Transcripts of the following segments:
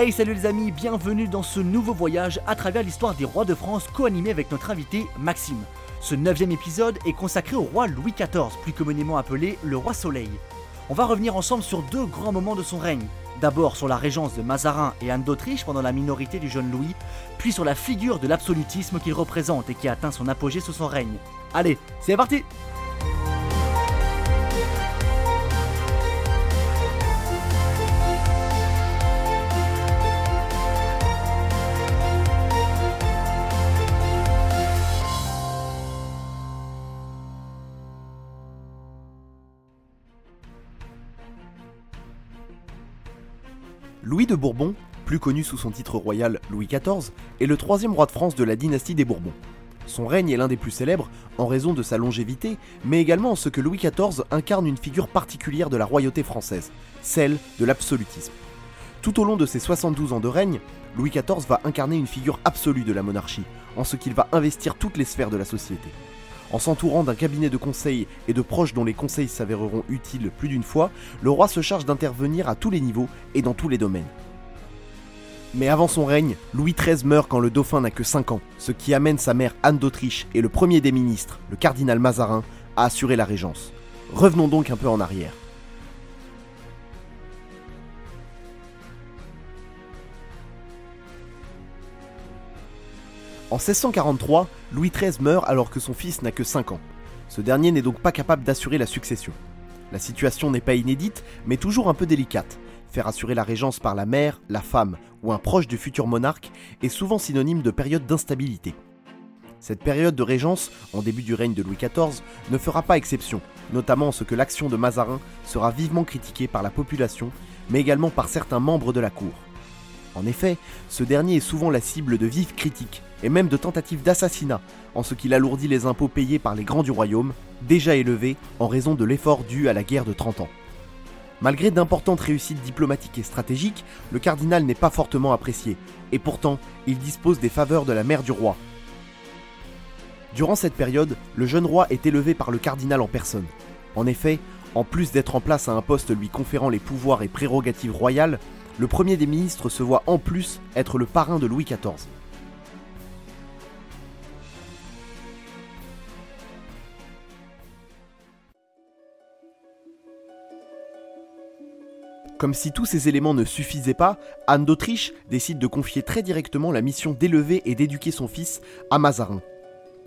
Hey salut les amis, bienvenue dans ce nouveau voyage à travers l'histoire des rois de France co-animé avec notre invité Maxime. Ce neuvième épisode est consacré au roi Louis XIV, plus communément appelé le roi Soleil. On va revenir ensemble sur deux grands moments de son règne. D'abord sur la régence de Mazarin et Anne d'Autriche pendant la minorité du jeune Louis, puis sur la figure de l'absolutisme qu'il représente et qui atteint son apogée sous son règne. Allez, c'est parti de Bourbon, plus connu sous son titre royal Louis XIV, est le troisième roi de France de la dynastie des Bourbons. Son règne est l'un des plus célèbres en raison de sa longévité, mais également en ce que Louis XIV incarne une figure particulière de la royauté française, celle de l'absolutisme. Tout au long de ses 72 ans de règne, Louis XIV va incarner une figure absolue de la monarchie, en ce qu'il va investir toutes les sphères de la société. En s'entourant d'un cabinet de conseil et de proches dont les conseils s'avéreront utiles plus d'une fois, le roi se charge d'intervenir à tous les niveaux et dans tous les domaines. Mais avant son règne, Louis XIII meurt quand le dauphin n'a que 5 ans, ce qui amène sa mère Anne d'Autriche et le premier des ministres, le cardinal Mazarin, à assurer la régence. Revenons donc un peu en arrière. En 1643, Louis XIII meurt alors que son fils n'a que 5 ans. Ce dernier n'est donc pas capable d'assurer la succession. La situation n'est pas inédite, mais toujours un peu délicate. Faire assurer la régence par la mère, la femme ou un proche du futur monarque est souvent synonyme de période d'instabilité. Cette période de régence, en début du règne de Louis XIV, ne fera pas exception, notamment en ce que l'action de Mazarin sera vivement critiquée par la population, mais également par certains membres de la cour. En effet, ce dernier est souvent la cible de vives critiques, et même de tentatives d'assassinat, en ce qu'il alourdit les impôts payés par les grands du royaume, déjà élevés en raison de l'effort dû à la guerre de 30 ans. Malgré d'importantes réussites diplomatiques et stratégiques, le cardinal n'est pas fortement apprécié, et pourtant, il dispose des faveurs de la mère du roi. Durant cette période, le jeune roi est élevé par le cardinal en personne. En effet, en plus d'être en place à un poste lui conférant les pouvoirs et prérogatives royales, le premier des ministres se voit en plus être le parrain de Louis XIV. Comme si tous ces éléments ne suffisaient pas, Anne d'Autriche décide de confier très directement la mission d'élever et d'éduquer son fils à Mazarin.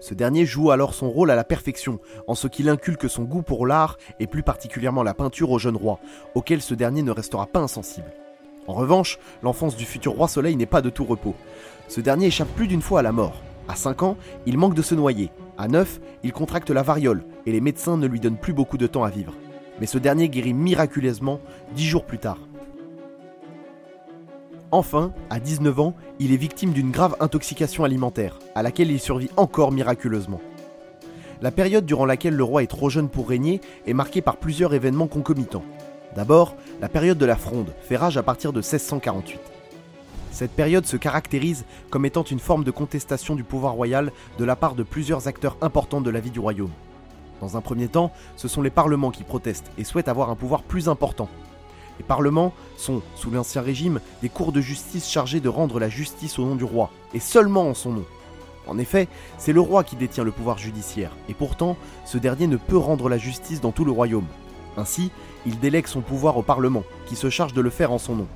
Ce dernier joue alors son rôle à la perfection, en ce qu'il inculque son goût pour l'art et plus particulièrement la peinture au jeune roi, auquel ce dernier ne restera pas insensible. En revanche, l'enfance du futur roi Soleil n'est pas de tout repos. Ce dernier échappe plus d'une fois à la mort. À 5 ans, il manque de se noyer. À 9, il contracte la variole, et les médecins ne lui donnent plus beaucoup de temps à vivre mais ce dernier guérit miraculeusement dix jours plus tard. Enfin, à 19 ans, il est victime d'une grave intoxication alimentaire, à laquelle il survit encore miraculeusement. La période durant laquelle le roi est trop jeune pour régner est marquée par plusieurs événements concomitants. D'abord, la période de la Fronde fait rage à partir de 1648. Cette période se caractérise comme étant une forme de contestation du pouvoir royal de la part de plusieurs acteurs importants de la vie du royaume. Dans un premier temps, ce sont les parlements qui protestent et souhaitent avoir un pouvoir plus important. Les parlements sont, sous l'Ancien Régime, des cours de justice chargés de rendre la justice au nom du roi, et seulement en son nom. En effet, c'est le roi qui détient le pouvoir judiciaire, et pourtant, ce dernier ne peut rendre la justice dans tout le royaume. Ainsi, il délègue son pouvoir au Parlement, qui se charge de le faire en son nom.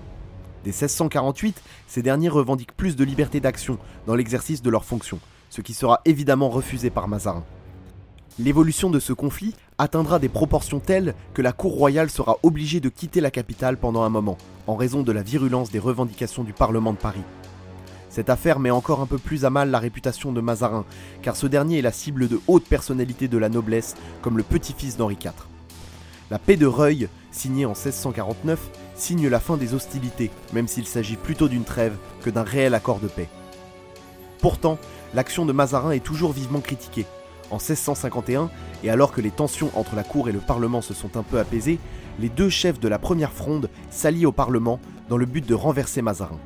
Dès 1648, ces derniers revendiquent plus de liberté d'action dans l'exercice de leurs fonctions, ce qui sera évidemment refusé par Mazarin. L'évolution de ce conflit atteindra des proportions telles que la cour royale sera obligée de quitter la capitale pendant un moment, en raison de la virulence des revendications du Parlement de Paris. Cette affaire met encore un peu plus à mal la réputation de Mazarin, car ce dernier est la cible de hautes personnalités de la noblesse, comme le petit-fils d'Henri IV. La paix de Reuil, signée en 1649, signe la fin des hostilités, même s'il s'agit plutôt d'une trêve que d'un réel accord de paix. Pourtant, l'action de Mazarin est toujours vivement critiquée, en 1651, et alors que les tensions entre la cour et le Parlement se sont un peu apaisées, les deux chefs de la première fronde s'allient au Parlement dans le but de renverser Mazarin.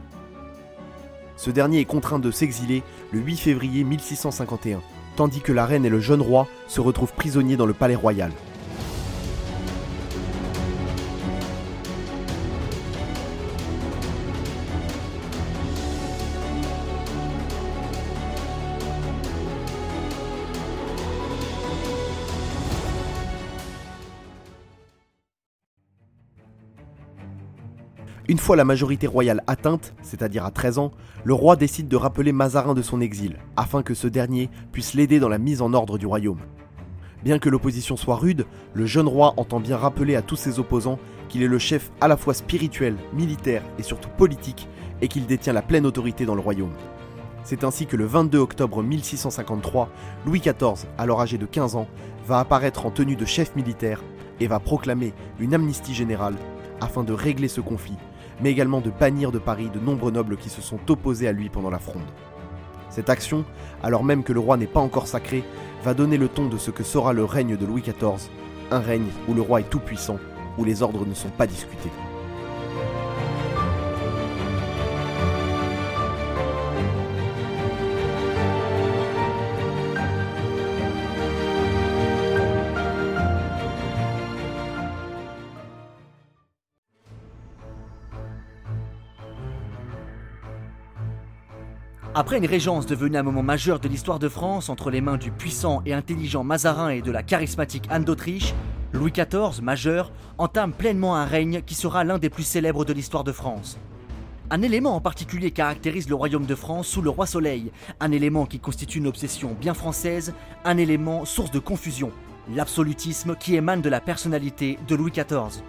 Ce dernier est contraint de s'exiler le 8 février 1651, tandis que la reine et le jeune roi se retrouvent prisonniers dans le palais royal. Une fois la majorité royale atteinte, c'est-à-dire à 13 ans, le roi décide de rappeler Mazarin de son exil, afin que ce dernier puisse l'aider dans la mise en ordre du royaume. Bien que l'opposition soit rude, le jeune roi entend bien rappeler à tous ses opposants qu'il est le chef à la fois spirituel, militaire et surtout politique, et qu'il détient la pleine autorité dans le royaume. C'est ainsi que le 22 octobre 1653, Louis XIV, alors âgé de 15 ans, va apparaître en tenue de chef militaire et va proclamer une amnistie générale afin de régler ce conflit, mais également de bannir de Paris de nombreux nobles qui se sont opposés à lui pendant la fronde. Cette action, alors même que le roi n'est pas encore sacré, va donner le ton de ce que sera le règne de Louis XIV, un règne où le roi est tout-puissant, où les ordres ne sont pas discutés. Après une régence devenue un moment majeur de l'histoire de France entre les mains du puissant et intelligent Mazarin et de la charismatique Anne d'Autriche, Louis XIV, majeur, entame pleinement un règne qui sera l'un des plus célèbres de l'histoire de France. Un élément en particulier caractérise le royaume de France sous le roi Soleil, un élément qui constitue une obsession bien française, un élément source de confusion, l'absolutisme qui émane de la personnalité de Louis XIV.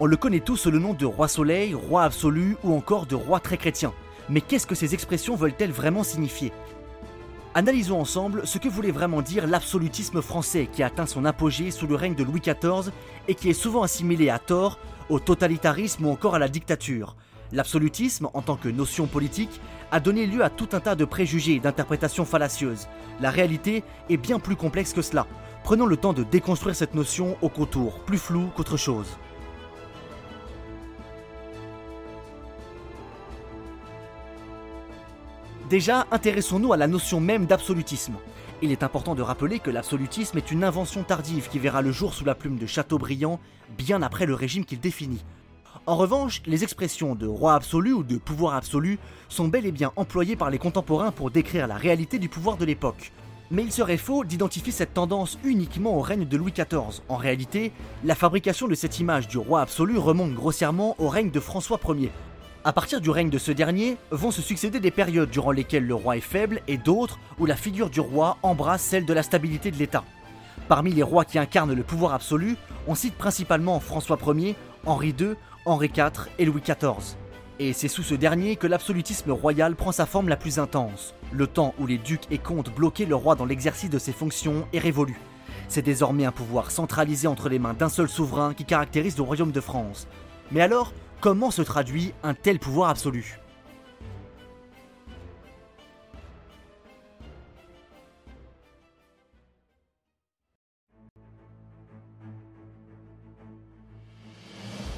On le connaît tous sous le nom de roi Soleil, roi absolu ou encore de roi très chrétien. Mais qu'est-ce que ces expressions veulent-elles vraiment signifier? Analysons ensemble ce que voulait vraiment dire l'absolutisme français qui a atteint son apogée sous le règne de Louis XIV et qui est souvent assimilé à tort au totalitarisme ou encore à la dictature. L'absolutisme, en tant que notion politique, a donné lieu à tout un tas de préjugés et d'interprétations fallacieuses. La réalité est bien plus complexe que cela. Prenons le temps de déconstruire cette notion au contour, plus flou qu'autre chose. Déjà, intéressons-nous à la notion même d'absolutisme. Il est important de rappeler que l'absolutisme est une invention tardive qui verra le jour sous la plume de Chateaubriand, bien après le régime qu'il définit. En revanche, les expressions de roi absolu ou de pouvoir absolu sont bel et bien employées par les contemporains pour décrire la réalité du pouvoir de l'époque. Mais il serait faux d'identifier cette tendance uniquement au règne de Louis XIV. En réalité, la fabrication de cette image du roi absolu remonte grossièrement au règne de François Ier, à partir du règne de ce dernier, vont se succéder des périodes durant lesquelles le roi est faible et d'autres où la figure du roi embrasse celle de la stabilité de l'État. Parmi les rois qui incarnent le pouvoir absolu, on cite principalement François Ier, Henri II, Henri IV et Louis XIV. Et c'est sous ce dernier que l'absolutisme royal prend sa forme la plus intense. Le temps où les ducs et comtes bloquaient le roi dans l'exercice de ses fonctions est révolu. C'est désormais un pouvoir centralisé entre les mains d'un seul souverain qui caractérise le royaume de France. Mais alors, Comment se traduit un tel pouvoir absolu?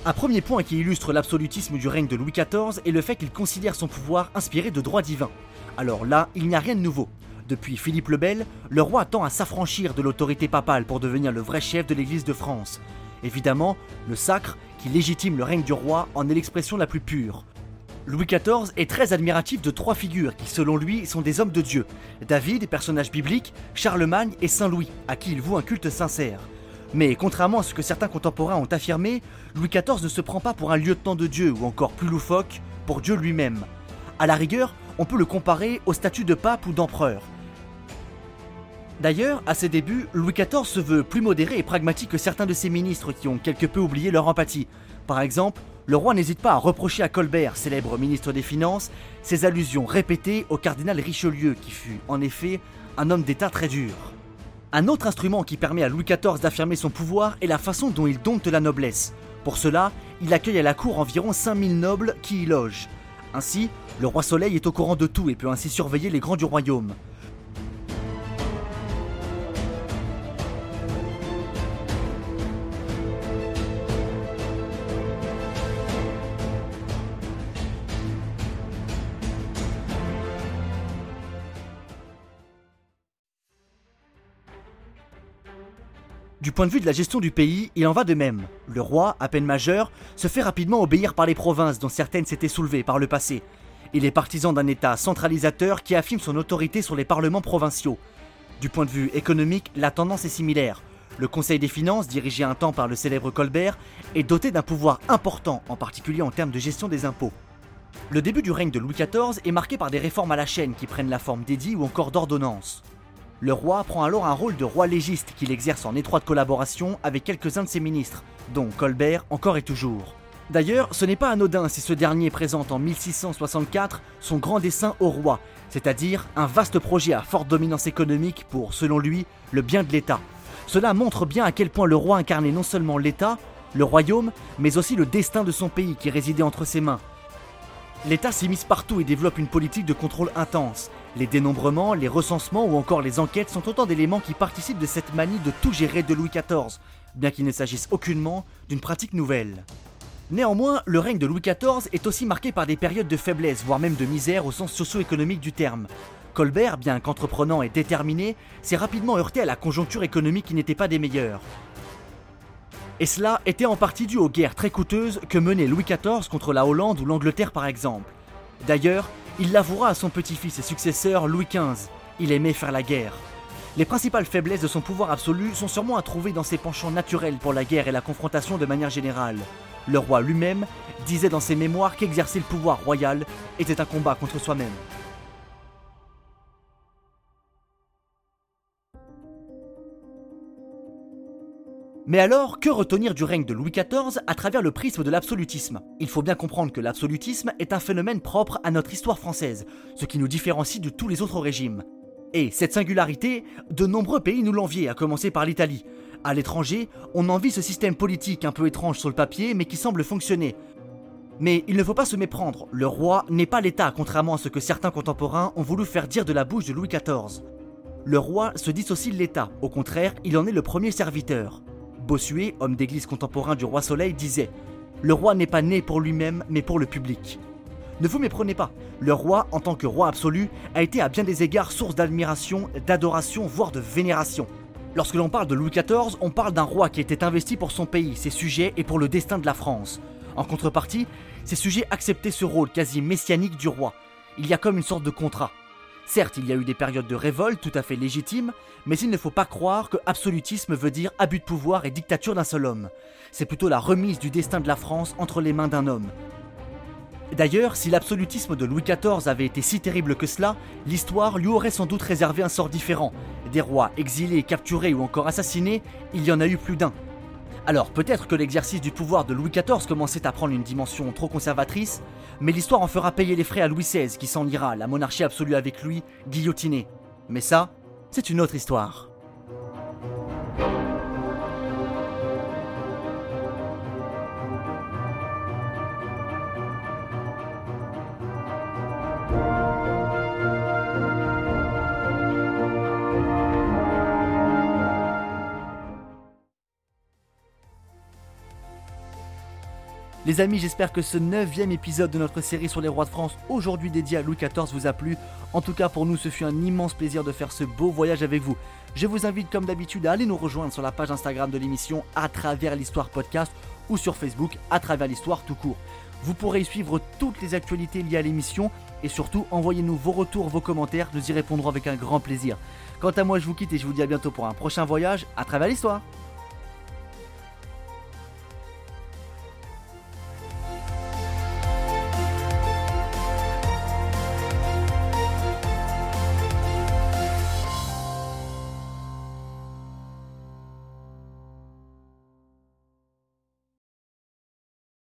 Un premier point qui illustre l'absolutisme du règne de Louis XIV est le fait qu'il considère son pouvoir inspiré de droits divins. Alors là, il n'y a rien de nouveau. Depuis Philippe le Bel, le roi tend à s'affranchir de l'autorité papale pour devenir le vrai chef de l'Église de France. Évidemment, le sacre qui légitime le règne du roi en est l'expression la plus pure. Louis XIV est très admiratif de trois figures qui, selon lui, sont des hommes de Dieu. David, personnage biblique, Charlemagne et Saint Louis, à qui il voue un culte sincère. Mais contrairement à ce que certains contemporains ont affirmé, Louis XIV ne se prend pas pour un lieutenant de Dieu ou encore plus loufoque, pour Dieu lui-même. À la rigueur, on peut le comparer au statut de pape ou d'empereur. D'ailleurs, à ses débuts, Louis XIV se veut plus modéré et pragmatique que certains de ses ministres qui ont quelque peu oublié leur empathie. Par exemple, le roi n'hésite pas à reprocher à Colbert, célèbre ministre des Finances, ses allusions répétées au cardinal Richelieu, qui fut, en effet, un homme d'État très dur. Un autre instrument qui permet à Louis XIV d'affirmer son pouvoir est la façon dont il dompte la noblesse. Pour cela, il accueille à la cour environ 5000 nobles qui y logent. Ainsi, le roi Soleil est au courant de tout et peut ainsi surveiller les grands du royaume. Du point de vue de la gestion du pays, il en va de même. Le roi, à peine majeur, se fait rapidement obéir par les provinces dont certaines s'étaient soulevées par le passé. Il est partisan d'un État centralisateur qui affirme son autorité sur les parlements provinciaux. Du point de vue économique, la tendance est similaire. Le Conseil des finances, dirigé un temps par le célèbre Colbert, est doté d'un pouvoir important, en particulier en termes de gestion des impôts. Le début du règne de Louis XIV est marqué par des réformes à la chaîne qui prennent la forme d'édits ou encore d'ordonnances. Le roi prend alors un rôle de roi légiste qu'il exerce en étroite collaboration avec quelques-uns de ses ministres, dont Colbert encore et toujours. D'ailleurs, ce n'est pas anodin si ce dernier présente en 1664 son grand dessein au roi, c'est-à-dire un vaste projet à forte dominance économique pour, selon lui, le bien de l'État. Cela montre bien à quel point le roi incarnait non seulement l'État, le royaume, mais aussi le destin de son pays qui résidait entre ses mains. L'État s'immisce partout et développe une politique de contrôle intense. Les dénombrements, les recensements ou encore les enquêtes sont autant d'éléments qui participent de cette manie de tout gérer de Louis XIV, bien qu'il ne s'agisse aucunement d'une pratique nouvelle. Néanmoins, le règne de Louis XIV est aussi marqué par des périodes de faiblesse, voire même de misère au sens socio-économique du terme. Colbert, bien qu'entreprenant et déterminé, s'est rapidement heurté à la conjoncture économique qui n'était pas des meilleures. Et cela était en partie dû aux guerres très coûteuses que menait Louis XIV contre la Hollande ou l'Angleterre par exemple. D'ailleurs, il l'avouera à son petit-fils et successeur Louis XV. Il aimait faire la guerre. Les principales faiblesses de son pouvoir absolu sont sûrement à trouver dans ses penchants naturels pour la guerre et la confrontation de manière générale. Le roi lui-même disait dans ses mémoires qu'exercer le pouvoir royal était un combat contre soi-même. Mais alors, que retenir du règne de Louis XIV à travers le prisme de l'absolutisme? Il faut bien comprendre que l'absolutisme est un phénomène propre à notre histoire française, ce qui nous différencie de tous les autres régimes. Et cette singularité, de nombreux pays nous l'enviaient, à commencer par l'Italie. À l'étranger, on envie ce système politique un peu étrange sur le papier, mais qui semble fonctionner. Mais il ne faut pas se méprendre, le roi n'est pas l'État, contrairement à ce que certains contemporains ont voulu faire dire de la bouche de Louis XIV. Le roi se dissocie de l'État, au contraire, il en est le premier serviteur. Bossuet, homme d'église contemporain du roi Soleil, disait Le roi n'est pas né pour lui-même, mais pour le public. Ne vous méprenez pas, le roi, en tant que roi absolu, a été à bien des égards source d'admiration, d'adoration, voire de vénération. Lorsque l'on parle de Louis XIV, on parle d'un roi qui était investi pour son pays, ses sujets et pour le destin de la France. En contrepartie, ces sujets acceptaient ce rôle quasi messianique du roi. Il y a comme une sorte de contrat. Certes, il y a eu des périodes de révolte tout à fait légitimes, mais il ne faut pas croire que absolutisme veut dire abus de pouvoir et dictature d'un seul homme. C'est plutôt la remise du destin de la France entre les mains d'un homme. D'ailleurs, si l'absolutisme de Louis XIV avait été si terrible que cela, l'histoire lui aurait sans doute réservé un sort différent. Des rois exilés, capturés ou encore assassinés, il y en a eu plus d'un. Alors peut-être que l'exercice du pouvoir de Louis XIV commençait à prendre une dimension trop conservatrice, mais l'histoire en fera payer les frais à Louis XVI qui s'en ira, la monarchie absolue avec lui, guillotiné. Mais ça, c'est une autre histoire. Les amis, j'espère que ce neuvième épisode de notre série sur les rois de France, aujourd'hui dédié à Louis XIV, vous a plu. En tout cas, pour nous, ce fut un immense plaisir de faire ce beau voyage avec vous. Je vous invite, comme d'habitude, à aller nous rejoindre sur la page Instagram de l'émission à travers l'histoire podcast ou sur Facebook à travers l'histoire tout court. Vous pourrez y suivre toutes les actualités liées à l'émission et surtout envoyez-nous vos retours, vos commentaires, nous y répondrons avec un grand plaisir. Quant à moi, je vous quitte et je vous dis à bientôt pour un prochain voyage à travers l'histoire.